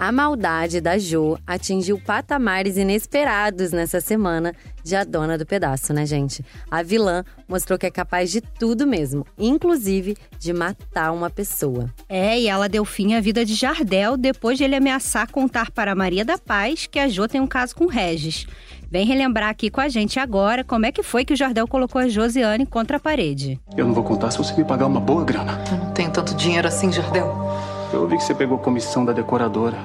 A maldade da Jo atingiu patamares inesperados nessa semana de A Dona do Pedaço, né, gente? A vilã mostrou que é capaz de tudo mesmo, inclusive de matar uma pessoa. É, e ela deu fim à vida de Jardel depois de ele ameaçar contar para Maria da Paz que a Jo tem um caso com Regis. Vem relembrar aqui com a gente agora como é que foi que o Jardel colocou a Josiane contra a parede. Eu não vou contar se você me pagar uma boa grana. Eu não tenho tanto dinheiro assim, Jardel. Eu ouvi que você pegou comissão da decoradora.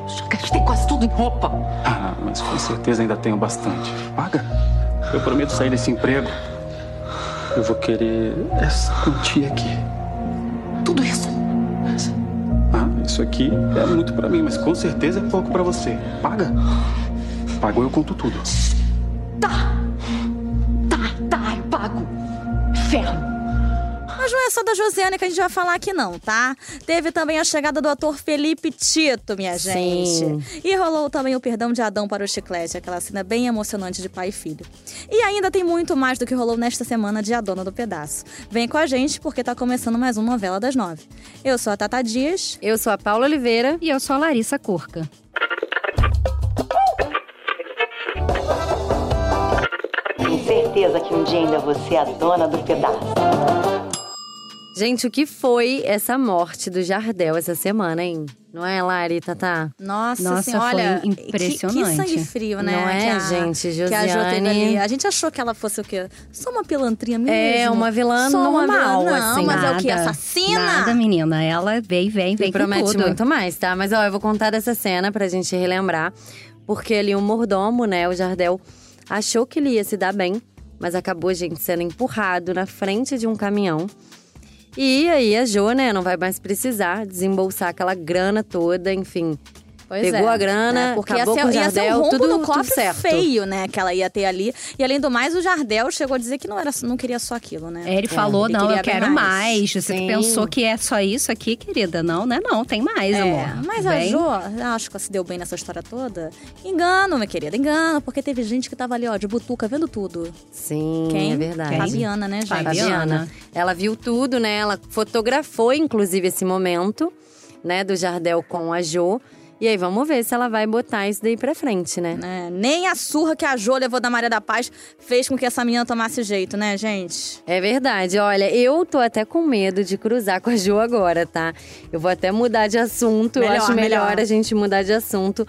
Eu já gastei quase tudo em roupa. Ah, mas com certeza ainda tenho bastante. Paga. Eu prometo sair desse emprego. Eu vou querer essa quantia aqui. Tudo isso? Ah, isso aqui é muito pra mim, mas com certeza é pouco pra você. Paga. Pago, eu conto tudo. Tá, só da Josiane que a gente vai falar aqui, não, tá? Teve também a chegada do ator Felipe Tito, minha gente. Sim. E rolou também o perdão de Adão para o Chiclete, aquela cena bem emocionante de pai e filho. E ainda tem muito mais do que rolou nesta semana de A Dona do Pedaço. Vem com a gente, porque tá começando mais uma novela das nove. Eu sou a Tata Dias. Eu sou a Paula Oliveira. E eu sou a Larissa Curca. Tenho certeza que um dia ainda você é a dona do pedaço. Gente, o que foi essa morte do Jardel essa semana, hein? Não é, Lari, Tatá? Nossa, Nossa, senhora, foi olha, que- impressionante. Que, sangue frio, né? Não é, que a, gente? Que a Josiane- ali. A gente achou que ela fosse o quê? Só uma pilantrinha mesmo. É, uma vilã Só uma normal, vilã. Não, assim. mas é o quê? Nada. Assassina? Nada, menina. Ela vem, vem, vem E com promete tudo. muito mais, tá? Mas ó, eu vou contar dessa cena pra gente relembrar. Porque ali o mordomo, né, o Jardel, achou que ele ia se dar bem, mas acabou, gente, sendo empurrado na frente de um caminhão. E aí a Jo, né, não vai mais precisar desembolsar aquela grana toda, enfim. Pois Pegou é, a grana, né? Porque acabou ia com o ser, ia ser Jardel, um rombo tudo- no cofre certo. feio, né? Que ela ia ter ali. E além do mais, o Jardel chegou a dizer que não, era, não queria só aquilo, né? É, ele falou, ele não, eu bem quero mais. mais. Você Sim. pensou que é só isso aqui, querida? Não, né? Não, tem mais, É, amor. mas a Vem. Jo, acho que ela se deu bem nessa história toda. Engano, minha querida, engano, porque teve gente que tava ali, ó, de butuca, vendo tudo. Sim, Quem? é verdade. Quem? Fabiana, né, gente? Fabiana. Ela viu tudo, né? Ela fotografou, inclusive, esse momento, né, do Jardel com a Jo. E aí, vamos ver se ela vai botar isso daí pra frente, né? É, nem a surra que a Jo levou da Maria da Paz fez com que essa menina tomasse jeito, né, gente? É verdade. Olha, eu tô até com medo de cruzar com a Jo agora, tá? Eu vou até mudar de assunto. Melhor, eu acho melhor, melhor. a gente mudar de assunto.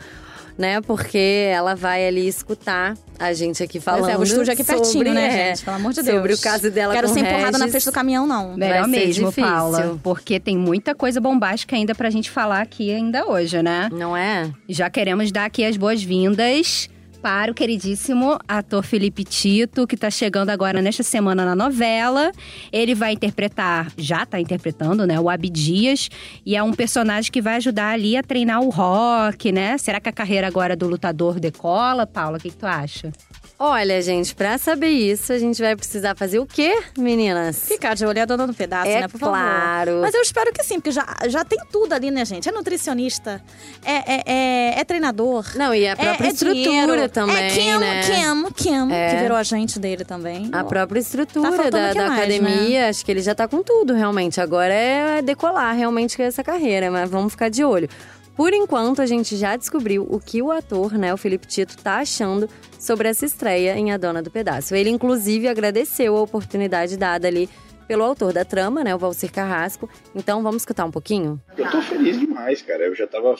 Né, porque ela vai ali escutar a gente aqui falando. Pois é, o estúdio aqui pertinho, sobre, né, é, gente? Pelo amor de Deus. Sobre o caso dela Quero com ser empurrada na Regis. frente do caminhão, não. Melhor mesmo, difícil. Paula. Porque tem muita coisa bombástica ainda pra gente falar aqui ainda hoje, né? Não é? Já queremos dar aqui as boas-vindas para o queridíssimo ator Felipe Tito, que tá chegando agora nesta semana na novela. Ele vai interpretar, já tá interpretando, né, o Abdias, e é um personagem que vai ajudar ali a treinar o rock, né? Será que a carreira agora do lutador decola, Paula? O que, que tu acha? Olha, gente, pra saber isso, a gente vai precisar fazer o quê, meninas? Ficar de olho dando no pedaço, É né, por favor. claro. Mas eu espero que sim, porque já, já tem tudo ali, né, gente? É nutricionista, é, é, é, é treinador. Não, e a própria é, é estrutura dinheiro. também, É Kim, né? Kim, Kim, É. que virou agente dele também. A própria estrutura Tá da, da mais, academia, acho que ele já tá com tudo, realmente. Agora é decolar realmente com essa carreira, mas vamos ficar de olho. Por enquanto, a gente já descobriu o que o ator, né, o Felipe Tito, tá achando sobre essa estreia em A Dona do Pedaço. Ele, inclusive, agradeceu a oportunidade dada ali pelo autor da trama, né, o Valcir Carrasco. Então, vamos escutar um pouquinho? Eu tô feliz demais, cara. Eu já tava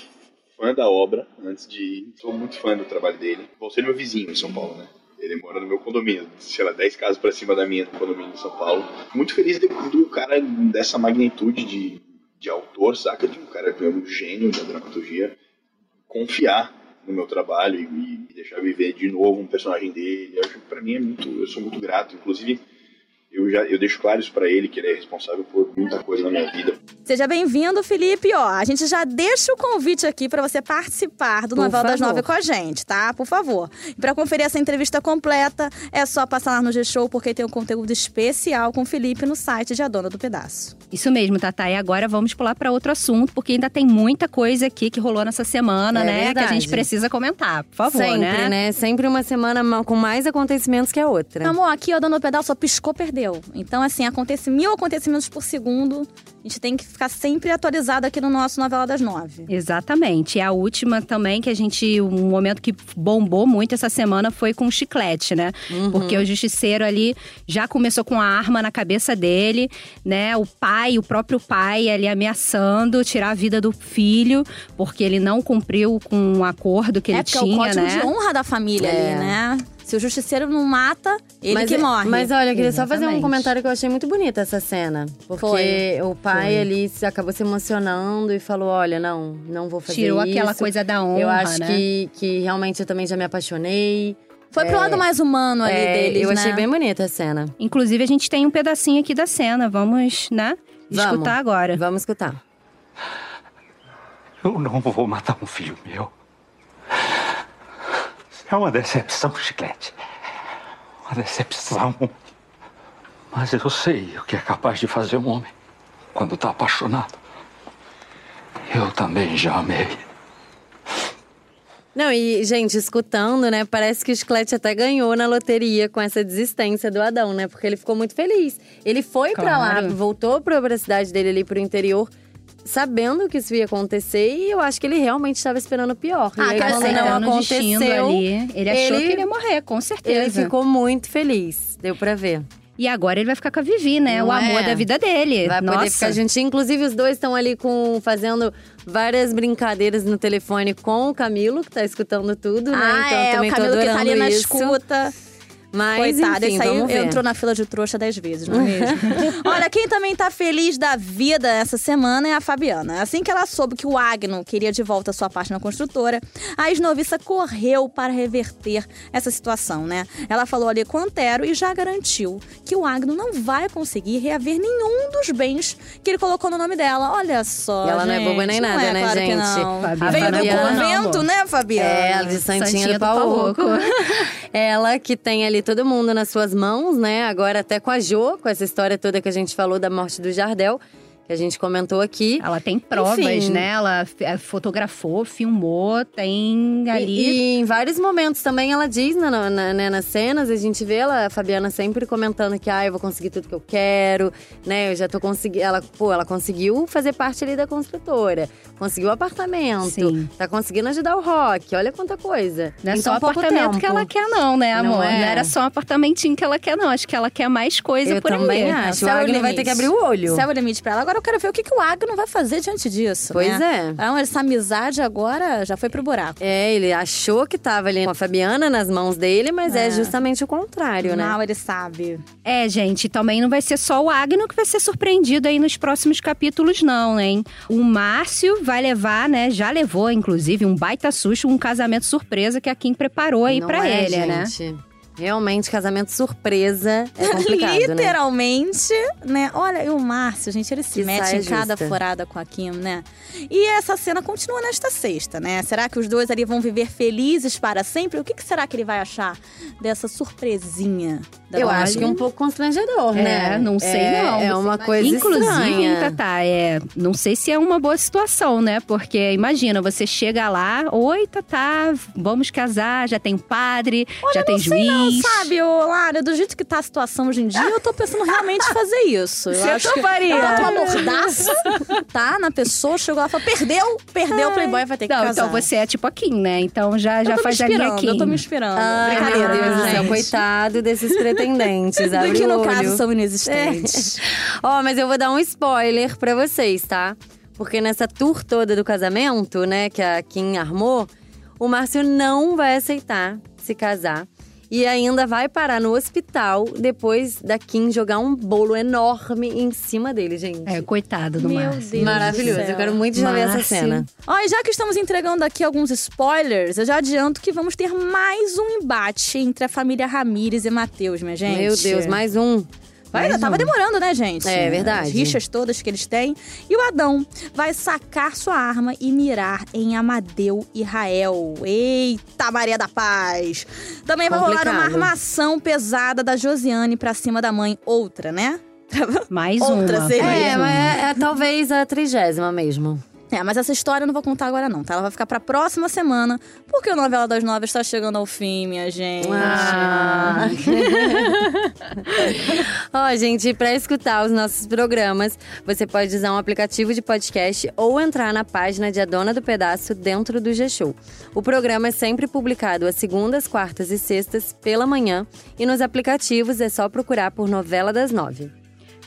fã da obra antes de ir. Sou muito fã do trabalho dele. Vou ser meu vizinho em São Paulo, né? Ele mora no meu condomínio, sei lá, 10 casas pra cima da minha no condomínio em São Paulo. Muito feliz de, do cara dessa magnitude de, de autor, saca? De um cara que é um gênio da dramaturgia. Confiar no meu trabalho e, e deixar viver de novo um personagem dele. Eu acho que pra mim é muito. Eu sou muito grato. Inclusive, eu já eu deixo claro isso pra ele, que ele é responsável por muita coisa na minha vida. Seja bem-vindo, Felipe. Ó, a gente já deixa o convite aqui para você participar do Por Novela das. Nove com a gente, tá? Por favor. E para conferir essa entrevista completa, é só passar lá no G-Show, porque tem um conteúdo especial com o Felipe no site de A Dona do Pedaço. Isso mesmo, Tatá. E agora vamos pular para outro assunto, porque ainda tem muita coisa aqui que rolou nessa semana, É né? Que a verdade. gente precisa comentar, por favor, Sempre, né? Sempre uma semana ma- com mais acontecimentos que a outra. Amor, aqui, ó, Dona do Pedaço só piscou, perdeu. Então, assim, acontece mil acontecimentos por segundo. A gente tem que ficar sempre atualizado aqui no nosso Novela das Nove. Exatamente. E a última também, que a gente. Um momento que bombou muito essa semana foi com o chiclete, né? Porque o justiceiro ali já começou com a arma na cabeça dele, né? O pai, o próprio pai ali ameaçando tirar a vida do filho, porque ele não cumpriu com o acordo que é ele tinha, é o código né? de honra da família É. ali, né? Se o justiceiro não mata, ele mas, que morre. Mas olha, eu queria só fazer um Exatamente. comentário que eu achei muito bonita essa cena. Porque Foi. o pai ali acabou se emocionando e falou: olha, não, não vou fazer Tirou isso. aquela coisa da honra, Eu acho né? que, que realmente eu também já me apaixonei. Foi pro lado mais humano ali É, deles, eu né? achei bem bonita a cena. Inclusive, a gente tem um pedacinho aqui da cena. Vamos, né? Vamos. Escutar agora. Vamos escutar. Eu não vou matar um filho meu. É uma decepção, Chiclete. Uma decepção. Mas eu sei o que é capaz de fazer um homem quando tá apaixonado. Eu também já amei. Não, e, gente, escutando, né? Parece que o Chiclete até ganhou na loteria com essa desistência do Adão, né? Porque ele ficou muito feliz. Ele foi pra lá, Claro. voltou pra pra cidade dele ali pro interior, sabendo que isso ia acontecer, e eu acho que ele realmente estava esperando o pior. Ah, e aí, quando dizer, não aconteceu, ali. Ele achou ele- que ele ia morrer, com certeza. ele ficou muito feliz. Deu pra ver. E agora ele vai ficar com a Vivi, né? Não o amor é? da vida dele. Vai Nossa. poder ficar juntinho. Inclusive, os dois estão ali com fazendo várias brincadeiras no telefone com o Camilo, que tá escutando tudo, né? Ah, então é, também o tô Camilo que tá ali adorando na isso. escuta. Mas, Coitado, enfim, aí vamos ver. entrou na fila de trouxa dez vezes, não é mesmo? Olha, quem também tá feliz da vida essa semana é a Fabiana. Assim que ela soube que o Agno queria de volta sua parte na construtora, a ex-noviça correu para reverter essa situação, né? Ela falou ali com o Antero e já garantiu que o Agno não vai conseguir reaver nenhum dos bens que ele colocou no nome dela. Olha só, E ela não é gente, boba nem não nada, é, né, claro que gente? não. Fabiana Veio do Fabiana, convento, né, Fabiana? É, de Santinha, Santinha do do ela que tem ali todo mundo nas suas mãos, né? Agora até com a Jo, com essa história toda que a gente falou da morte do Jardel, que a gente comentou aqui. Ela tem provas, Enfim. né? Ela eh, fotografou, filmou, tem ali. E, e em vários momentos também ela diz na, na- né, nas cenas, a gente vê ela, a Fabiana sempre comentando que ah, eu vou conseguir tudo que eu quero, né? Eu já tô conseguindo. Ela, pô, ela conseguiu fazer parte ali da construtora, conseguiu o apartamento, Sim. tá conseguindo ajudar o rock, olha quanta coisa. Não é Em só apartamento tempo. que ela quer, não, né, Não amor? Não, é? era só um apartamentinho que ela quer, não. Acho que ela quer mais coisa Eu por também aí. acho. O é o Agno vai ter que abrir o olho. Céu é limite pra ela. Agora quero ver o que, que o Agno vai fazer diante disso. Pois né? é. Então, essa amizade agora já foi pro buraco. É, ele achou que tava ali com a Fabiana nas mãos dele, mas é, justamente o contrário, né? Mal ele sabe. É, gente, também não vai ser só o Agno que vai ser surpreendido aí nos próximos capítulos, não, hein? O Márcio vai levar, né? Já levou, inclusive, um baita susto, um casamento surpresa que a Kim preparou aí Não pra é, ele, né? Realmente, casamento surpresa é complicado, né? Literalmente, né? Olha, e o Márcio, gente, ele se Que mete em cada justa. furada com a Kim, né? E essa cena continua nesta sexta, né? Será que os dois ali vão viver felizes para sempre? O que, que será que ele vai achar dessa surpresinha? Da Eu acho que é um pouco constrangedor, É, né? não sei É- não. É uma coisa Inclusive, estranha. Tatá, é, não sei se é uma boa situação, né? Porque imagina, você chega lá, oi, Tatá, vamos casar, já tem padre, já tem juiz. Não, sabe, ô Lara, do jeito que tá a situação hoje em dia, eu tô pensando realmente em fazer isso. Eu Você acho que toparia? eu boto uma mordaça, tá? Na pessoa, chegou lá e falou, perdeu, perdeu, o Playboy vai ter que Não, casar. então você é tipo a Kim, né? Então já, já faz a linha Kim. eu tô me inspirando. Meu Brincadeira, Deus do céu, coitado desses pretendentes. Abre que o no olho. caso são inexistentes. Ó, mas eu vou dar um spoiler pra vocês, tá? Porque nessa tour toda do casamento, né, que a Kim armou, o Márcio não vai aceitar se casar. E ainda vai parar no hospital depois da Kim jogar um bolo enorme em cima dele, gente. É, coitado do Meu Márcio. Deus. Maravilhoso. do céu. Eu quero muito já ver essa cena. Ó, e já que estamos entregando aqui alguns spoilers, eu já adianto que vamos ter mais um embate entre a família Ramírez e Matheus, minha gente. Meu Deus, mais um. Vai, ainda tava demorando, né, gente? É, verdade. As rixas todas que eles têm. E o Adão vai sacar sua arma e mirar em Amadeu e Rael. Eita, Maria da Paz! Também vai rolar uma armação pesada da Josiane pra cima da mãe. Outra, né? Mais Outra uma. seria. É, mas é, é talvez a trigésima mesmo. É, mas essa história eu não vou contar agora não, tá? Ela vai ficar pra próxima semana, porque o Novela das Nove está chegando ao fim, minha gente. Ah. Ó, gente, para escutar os nossos programas, você pode usar um aplicativo de podcast ou entrar na página de A Dona do Pedaço dentro do G-Show. O programa é sempre publicado às segundas, quartas e sextas pela manhã e nos aplicativos é só procurar por Novela das Nove.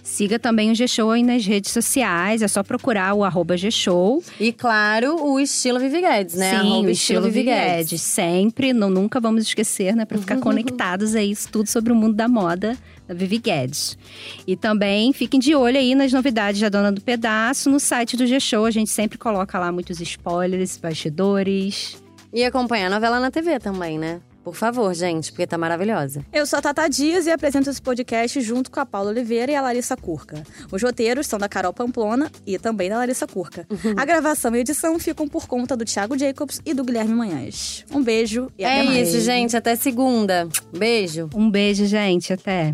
Siga também o G-Show aí nas redes sociais, é só procurar o arroba G-Show. E claro, o estilo Vivi Guedes, né? Sim, Arroba o estilo Vivi Guedes. Sempre, não, nunca vamos esquecer, né? Pra ficar conectados aí, isso tudo sobre o mundo da moda da Vivi Guedes. E também fiquem de olho aí nas novidades da Dona do Pedaço no site do G-Show. A gente sempre coloca lá muitos spoilers, bastidores. E acompanhar a novela na TV também, né? Por favor, gente, porque tá maravilhosa. Eu sou a Tata Dias e apresento esse podcast junto com a Paula Oliveira e a Larissa Curca. Os roteiros são da Carol Pamplona e também da Larissa Curca. A gravação e edição ficam por conta do Thiago Jacobs e do Guilherme Manhães. Um beijo e até é mais. isso, gente. Até segunda. Beijo. Um beijo, gente. Até.